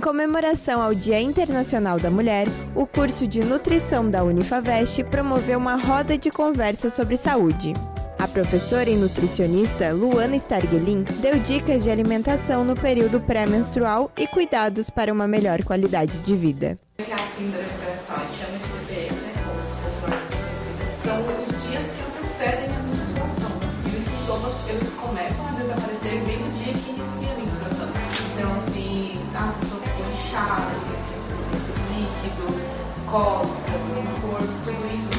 comemoração ao Dia Internacional da Mulher, o curso de nutrição da Unifavest promoveu uma roda de conversa sobre saúde. A professora e nutricionista Luana Stargelin deu dicas de alimentação no período pré-menstrual e cuidados para uma melhor qualidade de vida. A síndrome de TPM, né? São os dias que antecedem a menstruação e os sintomas eles começam a desaparecer bem cólica, humor, tudo isso,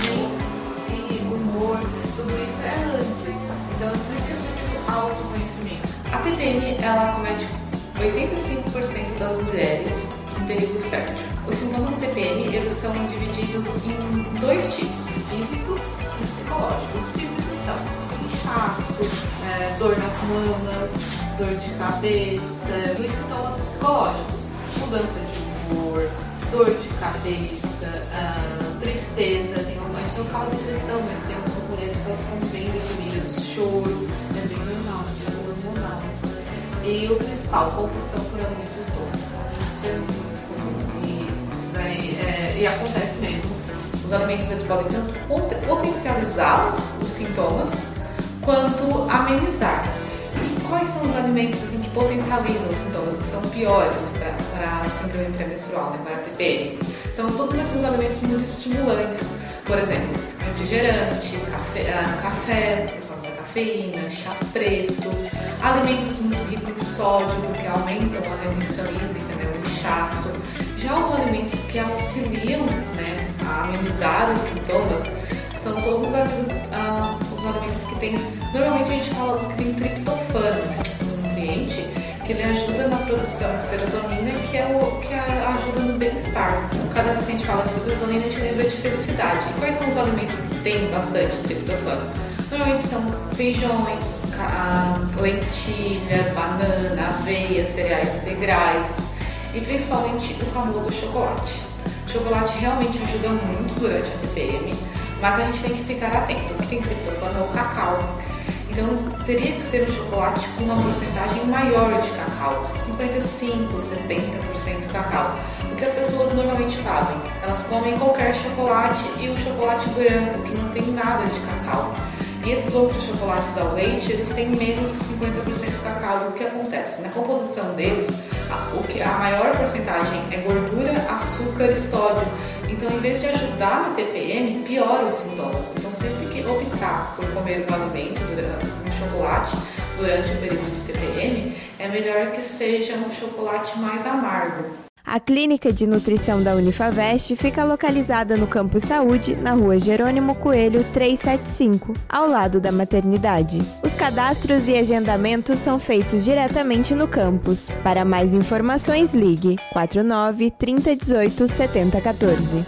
e humor, tudo isso é antes. Então, por isso que eu preciso autoconhecimento. A TPM, ela comete 85% das mulheres em período fértil. Os sintomas da TPM, eles são divididos em dois tipos, físicos e psicológicos. Os físicos são inchaço, é, dor nas mamas, dor de cabeça, e os sintomas psicológicos, mudança de humor, dor de cabeça, uh, tristeza, tem uma, a gente não fala de depressão, mas tem algumas mulheres que elas bem deprimidas, choro, é bem normal, é hormonal. E o principal, compulsão por alimentos doces. Isso é muito comum e, né, é, e acontece mesmo. Os alimentos eles podem tanto potencializar os, os sintomas quanto amenizar. Quais são os alimentos assim, que potencializam os sintomas, que são piores para a síndrome pré-menstrual, né, para a TPM? São todos aqueles alimentos muito estimulantes, por exemplo, refrigerante, café, ah, café por causa da cafeína, chá preto, alimentos muito ricos em sódio, porque aumentam a retenção hídrica, né, o inchaço. Já os alimentos que auxiliam né, a amenizar os sintomas são todos aqueles, ah, os alimentos que têm. Normalmente a gente fala dos que tem triptofano no nutriente, que ele ajuda na produção de serotonina, que é o que ajuda no bem-estar. Cada vez que a gente fala de serotonina, a gente lembra de felicidade. E quais são os alimentos que têm bastante triptofano? Normalmente são feijões, lentilha, banana, aveia, cereais integrais e principalmente o famoso chocolate. O chocolate realmente ajuda muito durante a TPM, mas a gente tem que ficar atento. O que tem triptofano é o cacau. Então teria que ser um chocolate com uma porcentagem maior de cacau, 55, 70% cacau. O que as pessoas normalmente fazem? Elas comem qualquer chocolate e o chocolate branco, que não tem nada de cacau. E esses outros chocolates ao leite, eles têm menos de 50% cacau. O que acontece? Na composição deles, a, o que, a maior porcentagem é gordura, açúcar e sódio. Então, em vez de ajudar no TPM, piora os sintomas. Então, sempre que optar por comer um alimento, um chocolate, durante o período de TPM, é melhor que seja um chocolate mais amargo. A Clínica de Nutrição da Unifavest fica localizada no Campus Saúde, na rua Jerônimo Coelho 375, ao lado da maternidade. Os cadastros e agendamentos são feitos diretamente no campus. Para mais informações, ligue 49 3018 7014.